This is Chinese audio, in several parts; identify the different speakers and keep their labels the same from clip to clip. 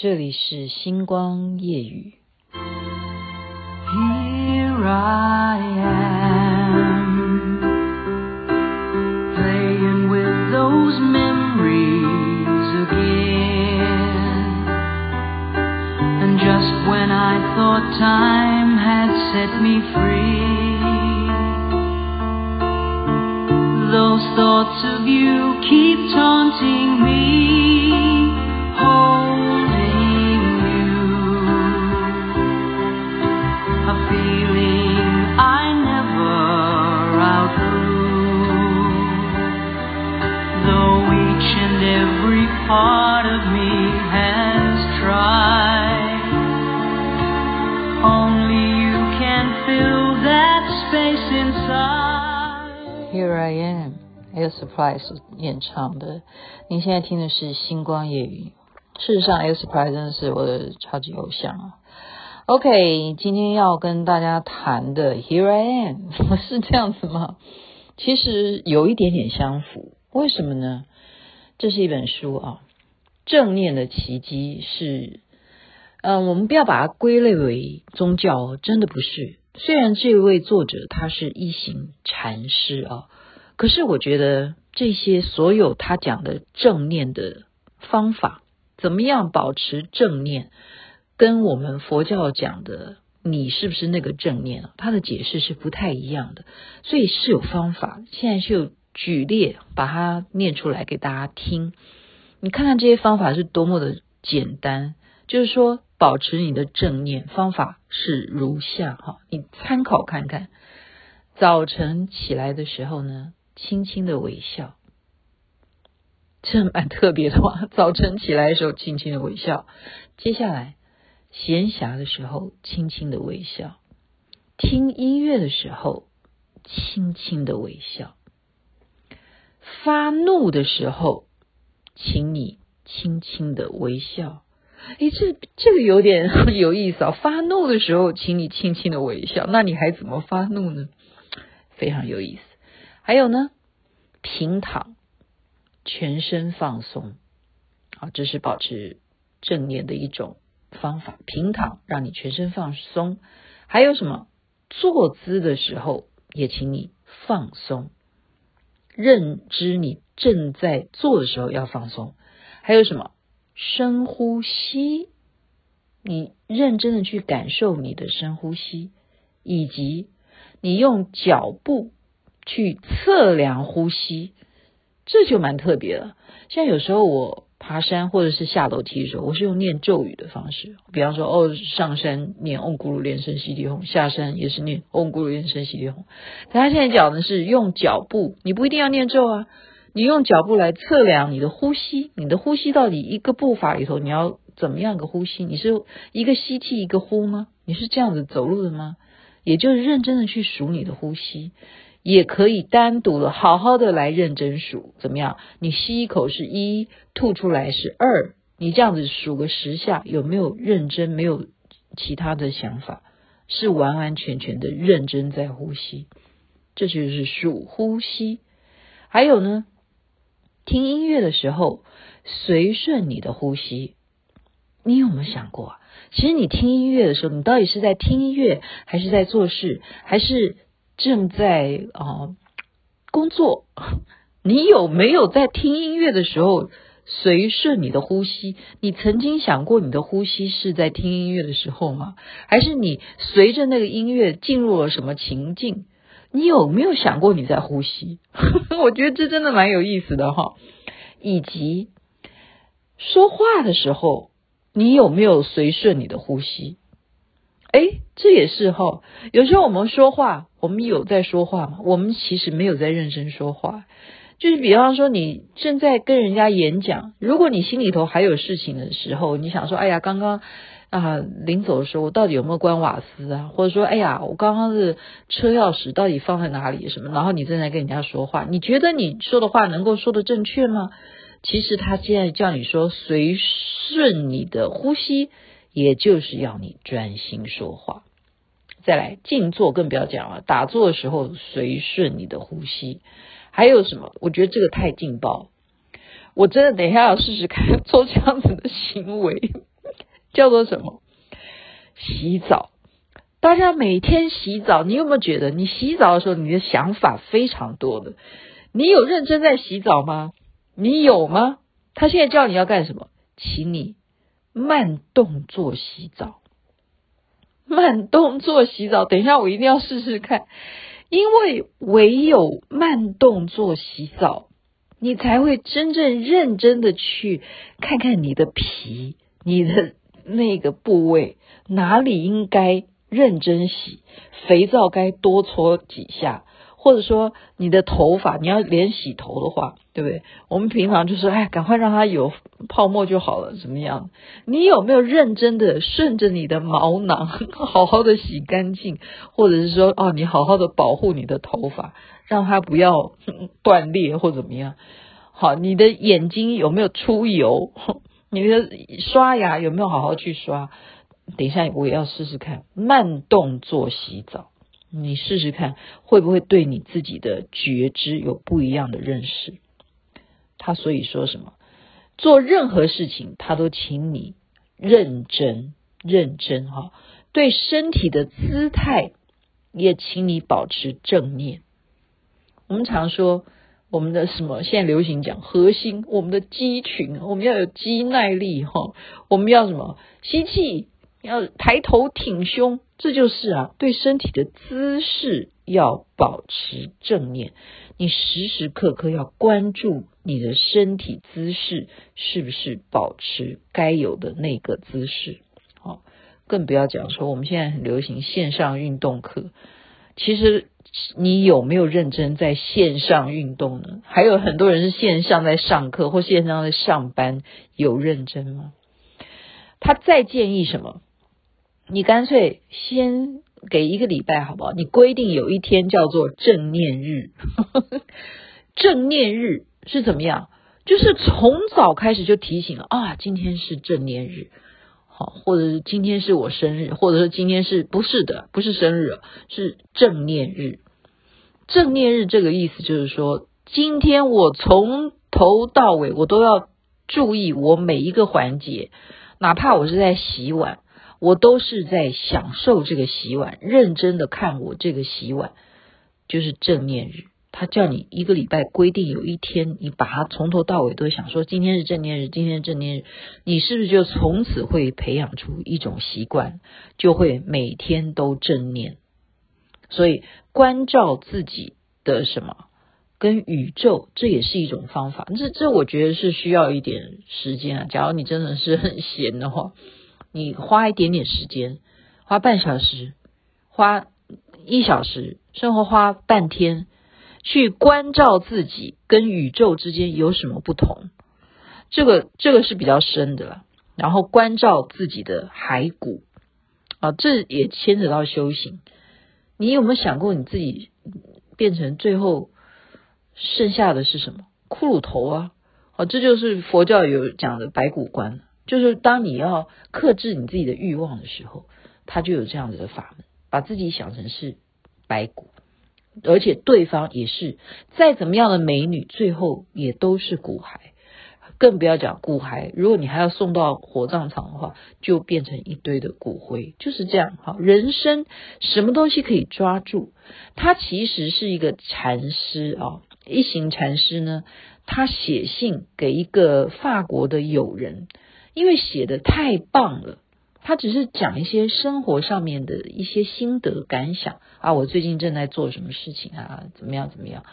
Speaker 1: 这里是星光夜语。
Speaker 2: Here I am, playing with those memories again. And just when I thought time had set me free, those thoughts of you keep taunting me.
Speaker 1: Surprise 演唱的。您现在听的是星光夜语。事实上，Air Surprise 真的是我的超级偶像啊。OK，今天要跟大家谈的 Here I Am 是这样子吗？其实有一点点相符。为什么呢？这是一本书啊，正念的奇迹是，嗯、我们不要把它归类为宗教，真的不是。虽然这位作者他是一行禅师啊，可是我觉得这些所有他讲的正念的方法。怎么样保持正念？跟我们佛教讲的你是不是那个正念啊？它的解释是不太一样的，所以是有方法。现在就举例把它念出来给大家听。你看看这些方法是多么的简单，就是说保持你的正念方法是如下哈，你参考看看。早晨起来的时候呢，轻轻的微笑。这蛮特别的话，早晨起来的时候轻轻的微笑。接下来，闲暇的时候轻轻的微笑。听音乐的时候轻轻的微笑。发怒的时候，请你轻轻的微笑。诶，这这个有点 有意思啊！发怒的时候，请你轻轻的微笑。那你还怎么发怒呢？非常有意思。还有呢，平躺。全身放松，啊，这是保持正念的一种方法。平躺，让你全身放松。还有什么？坐姿的时候，也请你放松。认知你正在做的时候要放松。还有什么？深呼吸，你认真的去感受你的深呼吸，以及你用脚步去测量呼吸。这就蛮特别了。像有时候我爬山或者是下楼梯的时候，我是用念咒语的方式。比方说，哦，上山念嗡咕噜连声西地吽，下山也是念嗡咕噜连声西地吽。可他现在讲的是用脚步，你不一定要念咒啊，你用脚步来测量你的呼吸，你的呼吸到底一个步伐里头你要怎么样个呼吸？你是一个吸气一个呼吗？你是这样子走路的吗？也就是认真的去数你的呼吸。也可以单独的好好的来认真数，怎么样？你吸一口是一，吐出来是二，你这样子数个十下，有没有认真？没有其他的想法，是完完全全的认真在呼吸，这就是数呼吸。还有呢，听音乐的时候随顺你的呼吸，你有没有想过啊？其实你听音乐的时候，你到底是在听音乐，还是在做事，还是？正在啊、工作，你有没有在听音乐的时候随顺你的呼吸？你曾经想过你的呼吸是在听音乐的时候吗？还是你随着那个音乐进入了什么情境？你有没有想过你在呼吸？我觉得这真的蛮有意思的哈。以及说话的时候，你有没有随顺你的呼吸？哎，这也是哈。有时候我们说话，我们有在说话吗？我们其实没有在认真说话。就是比方说，你正在跟人家演讲，如果你心里头还有事情的时候，你想说，哎呀，刚刚啊临走的时候，我到底有没有关瓦斯啊？或者说，哎呀，我刚刚的车钥匙到底放在哪里？什么？然后你正在跟人家说话，你觉得你说的话能够说得正确吗？其实他现在叫你说，随顺你的呼吸。也就是要你专心说话，再来静坐更不要讲了。打坐的时候随顺你的呼吸，还有什么？我觉得这个太劲爆，我真的等一下要试试看做这样子的行为。叫做什么？洗澡。大家每天洗澡，你有没有觉得你洗澡的时候，你的想法非常多的？你有认真在洗澡吗？你有吗？他现在叫你要干什么？请你慢动作洗澡。慢动作洗澡，等一下我一定要试试看，因为唯有慢动作洗澡，你才会真正认真的去看看你的皮，你的那个部位哪里应该。认真洗，肥皂该多搓几下，或者说你的头发，你要连洗头的话，对不对？我们平常就是哎，赶快让它有泡沫就好了，怎么样？你有没有认真的顺着你的毛囊，好好的洗干净，或者是说哦，你好好的保护你的头发，让它不要断裂或怎么样？好，你的眼睛有没有出油？你的刷牙有没有好好去刷？等一下，我也要试试看慢动作洗澡。你试试看，会不会对你自己的觉知有不一样的认识？他所以说什么？做任何事情，他都请你认真、认真哈。对身体的姿态，也请你保持正念。我们常说我们的什么？现在流行讲核心，我们的肌群，我们要有肌耐力哈。我们要什么？吸气。要抬头挺胸，这就是啊，对身体的姿势要保持正念。你时时刻刻要关注你的身体姿势是不是保持该有的那个姿势。好，更不要讲说我们现在很流行线上运动课，其实你有没有认真在线上运动呢？还有很多人是线上在上课或线上在上班，有认真吗？他再建议什么？你干脆先给一个礼拜好不好？你规定有一天叫做正念日，正念日是怎么样？就是从早开始就提醒啊，今天是正念日，好，或者是今天是我生日，或者是今天是不是的，不是生日，是正念日。正念日这个意思就是说，今天我从头到尾我都要注意我每一个环节，哪怕我是在洗碗。我都是在享受这个洗碗，认真的看我这个洗碗，就是正念日。他叫你一个礼拜规定有一天，你把它从头到尾都想说，今天是正念日，今天是正念日，你是不是就从此会培养出一种习惯，就会每天都正念？所以关照自己的什么，跟宇宙，这也是一种方法。这这我觉得是需要一点时间啊。假如你真的是很闲的话。你花一点点时间，花半小时，花一小时，甚至花半天，去关照自己跟宇宙之间有什么不同。这个这个是比较深的了。然后关照自己的骸骨啊，这也牵扯到修行。你有没有想过你自己变成最后剩下的是什么？骷髅头啊！啊，这就是佛教有讲的白骨观。就是当你要克制你自己的欲望的时候，他就有这样子的法门，把自己想成是白骨，而且对方也是再怎么样的美女，最后也都是骨骸，更不要讲骨骸。如果你还要送到火葬场的话，就变成一堆的骨灰，就是这样。好，人生什么东西可以抓住？他其实是一个禅师啊，一行禅师呢，他写信给一个法国的友人。因为写的太棒了，他只是讲一些生活上面的一些心得感想啊，我最近正在做什么事情啊，怎么样怎么样。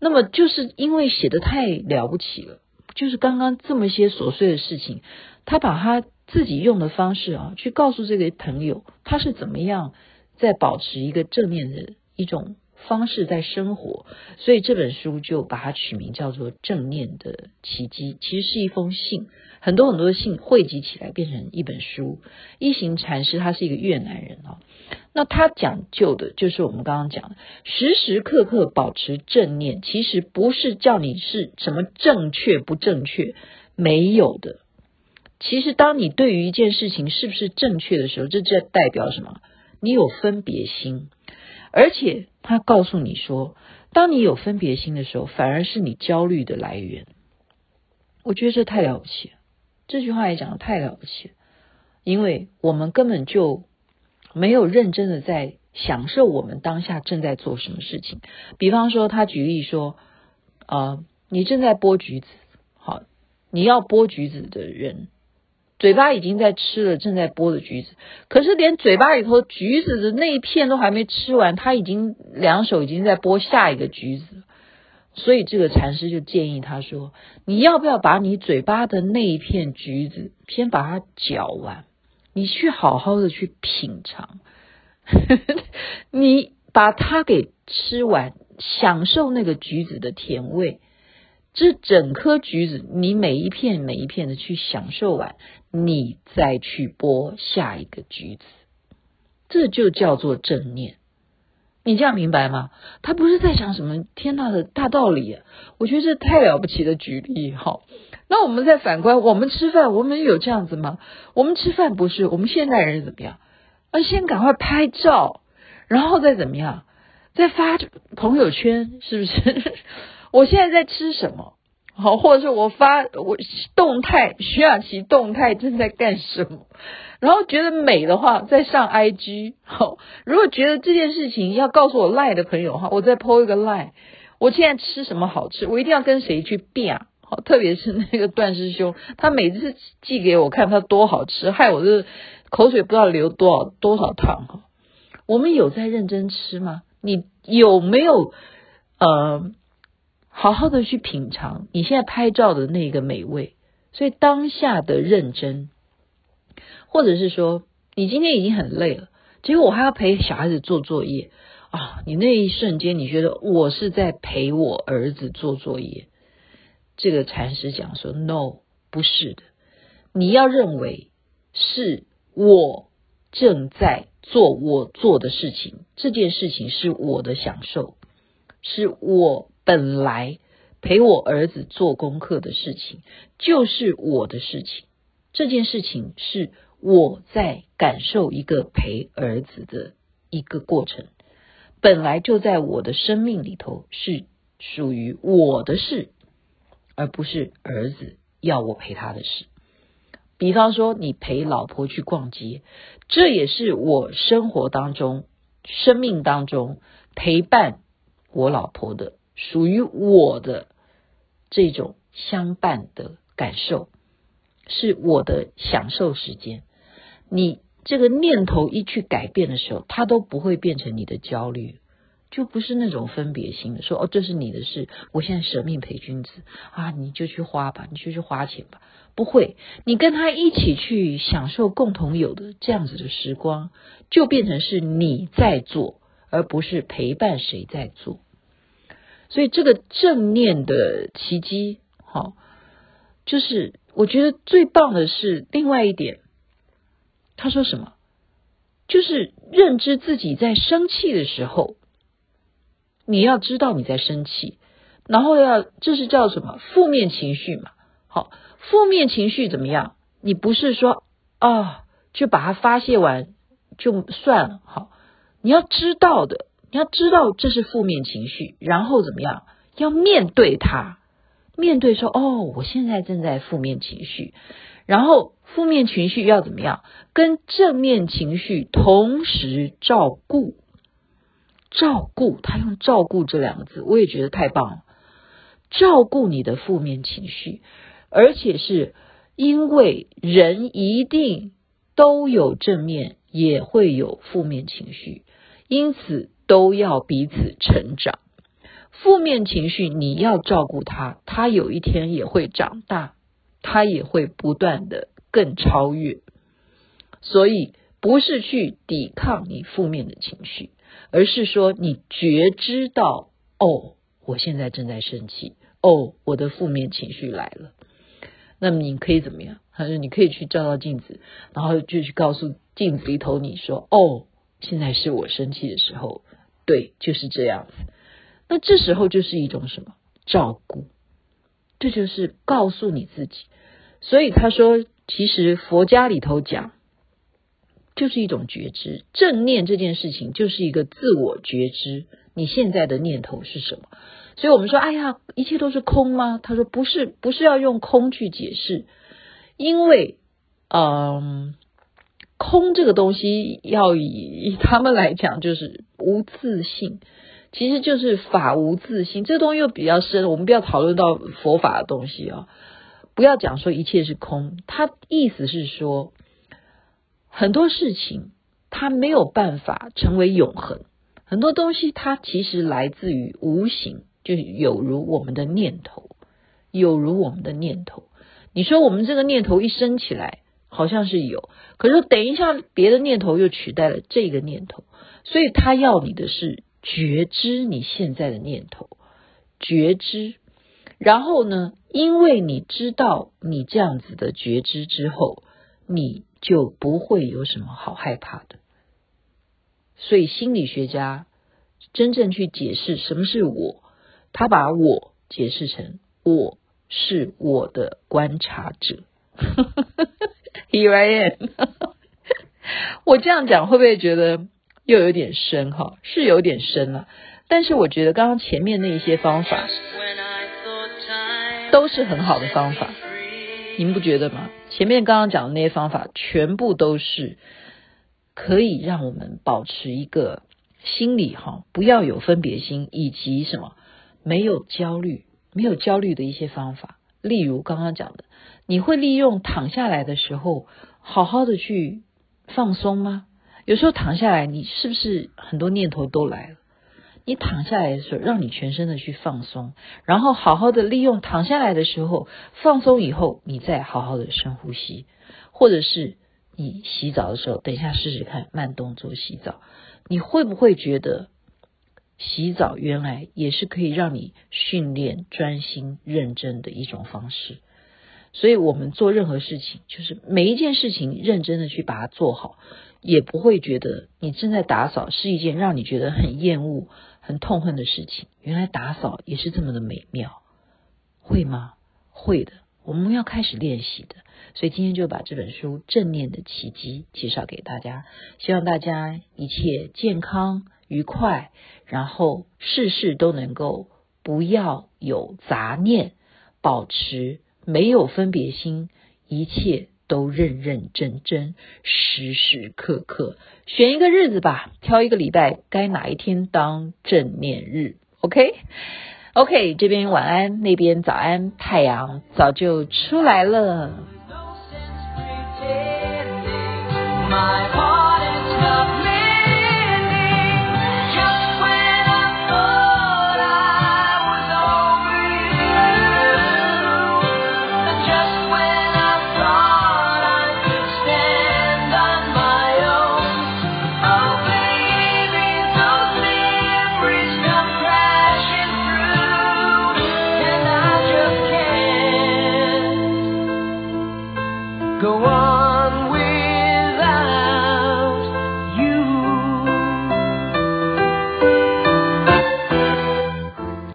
Speaker 1: 那么就是因为写的太了不起了，就是刚刚这么些琐碎的事情，他把他自己用的方式啊，去告诉这个朋友，他是怎么样在保持一个正面的一种方式在生活，所以这本书就把它取名叫做《正念的奇迹》，其实是一封信。很多很多的信汇集起来变成一本书。一行禅师他是一个越南人啊，那他讲究的就是我们刚刚讲的，时时刻刻保持正念。其实不是叫你是什么正确不正确，没有的。其实当你对于一件事情是不是正确的时候，这这代表什么？你有分别心，而且他告诉你说，当你有分别心的时候，反而是你焦虑的来源。我觉得这太了不起了。这句话也讲得太了不起了。因为我们根本就没有认真的在享受我们当下正在做什么事情。比方说，他举例说，啊、你正在剥橘子，好，你要剥橘子的人，嘴巴已经在吃了正在剥的橘子，可是连嘴巴里头橘子的那一片都还没吃完，他已经两手已经在剥下一个橘子。所以这个禅师就建议他说：“你要不要把你嘴巴的那一片橘子先把它嚼完？你去好好的去品尝，你把它给吃完，享受那个橘子的甜味。这整颗橘子，你每一片每一片的去享受完，你再去剥下一个橘子，这就叫做正念。”你这样明白吗？他不是在讲什么天大的大道理，我觉得这太了不起的举例哈。那我们再反观，我们吃饭，我们有这样子吗？我们吃饭不是我们现代人怎么样？啊，先赶快拍照，然后再怎么样，再发朋友圈，是不是？我现在在吃什么？好，或者是我发我动态，徐雅琪动态正在干什么？然后觉得美的话，再上 IG。好，如果觉得这件事情要告诉我赖的朋友哈，我再 po 一个赖。我现在吃什么好吃？我一定要跟谁去变？好，特别是那个段师兄，他每次寄给我看他多好吃，害我这口水不知道流多少多少趟哈。我们有在认真吃吗？你有没有呃好好的去品尝你现在拍照的那个美味？所以当下的认真。或者是说，你今天已经很累了，结果我还要陪小孩子做作业啊！你那一瞬间，你觉得我是在陪我儿子做作业？这个禅师讲说，no，不是的，你要认为是我正在做我做的事情，这件事情是我的享受，是我本来陪我儿子做功课的事情，就是我的事情，这件事情是。我在感受一个陪儿子的一个过程，本来就在我的生命里头是属于我的事，而不是儿子要我陪他的事。比方说，你陪老婆去逛街，这也是我生活当中、生命当中陪伴我老婆的，属于我的这种相伴的感受，是我的享受时间。你这个念头一去改变的时候，它都不会变成你的焦虑，就不是那种分别心的，说哦，这是你的事，我现在舍命陪君子啊，你就去花吧，你就去花钱吧，不会，你跟他一起去享受共同有的这样子的时光，就变成是你在做，而不是陪伴谁在做。所以这个正念的奇迹，好，就是我觉得最棒的是另外一点。他说什么？就是认知自己在生气的时候，你要知道你在生气，然后要这是叫什么？负面情绪嘛。好，负面情绪怎么样？你不是说啊，就把它发泄完就算了。好，你要知道的，你要知道这是负面情绪，然后怎么样？要面对它，面对说哦，我现在正在负面情绪。然后负面情绪要怎么样？跟正面情绪同时照顾，照顾，他用“照顾”这两个字，我也觉得太棒了。照顾你的负面情绪，而且是因为人一定都有正面，也会有负面情绪，因此都要彼此成长。负面情绪你要照顾他，他有一天也会长大。他也会不断的更超越，所以不是去抵抗你负面的情绪，而是说你觉知到哦，我现在正在生气，哦，我的负面情绪来了。那么你可以怎么样？他说你可以去照照镜子，然后就去告诉镜子里头你说哦，现在是我生气的时候，对，就是这样子。那这时候就是一种什么？照顾。这就是告诉你自己，所以他说，其实佛家里头讲，就是一种觉知，正念这件事情就是一个自我觉知，你现在的念头是什么？所以我们说，哎呀，一切都是空吗？他说不是，不是要用空去解释，因为，嗯，空这个东西，要以，以他们来讲，就是无自性，其实就是法无自性。这东西又比较深，我们不要讨论到佛法的东西啊、哦，不要讲说一切是空。他意思是说，很多事情它没有办法成为永恒，很多东西它其实来自于无形，就有如我们的念头，有如我们的念头。你说我们这个念头一升起来。好像是有，可是等一下，别的念头又取代了这个念头，所以他要你的是觉知你现在的念头，觉知。然后呢，因为你知道你这样子的觉知之后，你就不会有什么好害怕的。所以心理学家真正去解释什么是我，他把我解释成我是我的观察者。Here I am，我这样讲会不会觉得又有点深哈？是有点深了，但是我觉得刚刚前面那一些方法都是很好的方法，你们不觉得吗？前面刚刚讲的那些方法全部都是可以让我们保持一个心理哈，不要有分别心，以及什么没有焦虑、没有焦虑的一些方法，例如刚刚讲的。你会利用躺下来的时候，好好的去放松吗？有时候躺下来，你是不是很多念头都来了？你躺下来的时候，让你全身的去放松，然后好好的利用躺下来的时候放松以后，你再好好的深呼吸，或者是你洗澡的时候，等一下试试看慢动作洗澡，你会不会觉得洗澡原来也是可以让你训练专心认真的一种方式？所以我们做任何事情，就是每一件事情认真的去把它做好，也不会觉得你正在打扫是一件让你觉得很厌恶、很痛恨的事情。原来打扫也是这么的美妙，会吗？会的，我们要开始练习的。所以今天就把这本书《正念的奇迹》介绍给大家，希望大家一切健康愉快，然后事事都能够不要有杂念，保持。没有分别心，一切都认认真真，时时刻刻选一个日子吧，挑一个礼拜，该哪一天当正念日？OK，OK，、这边晚安，那边早安，太阳早就出来了。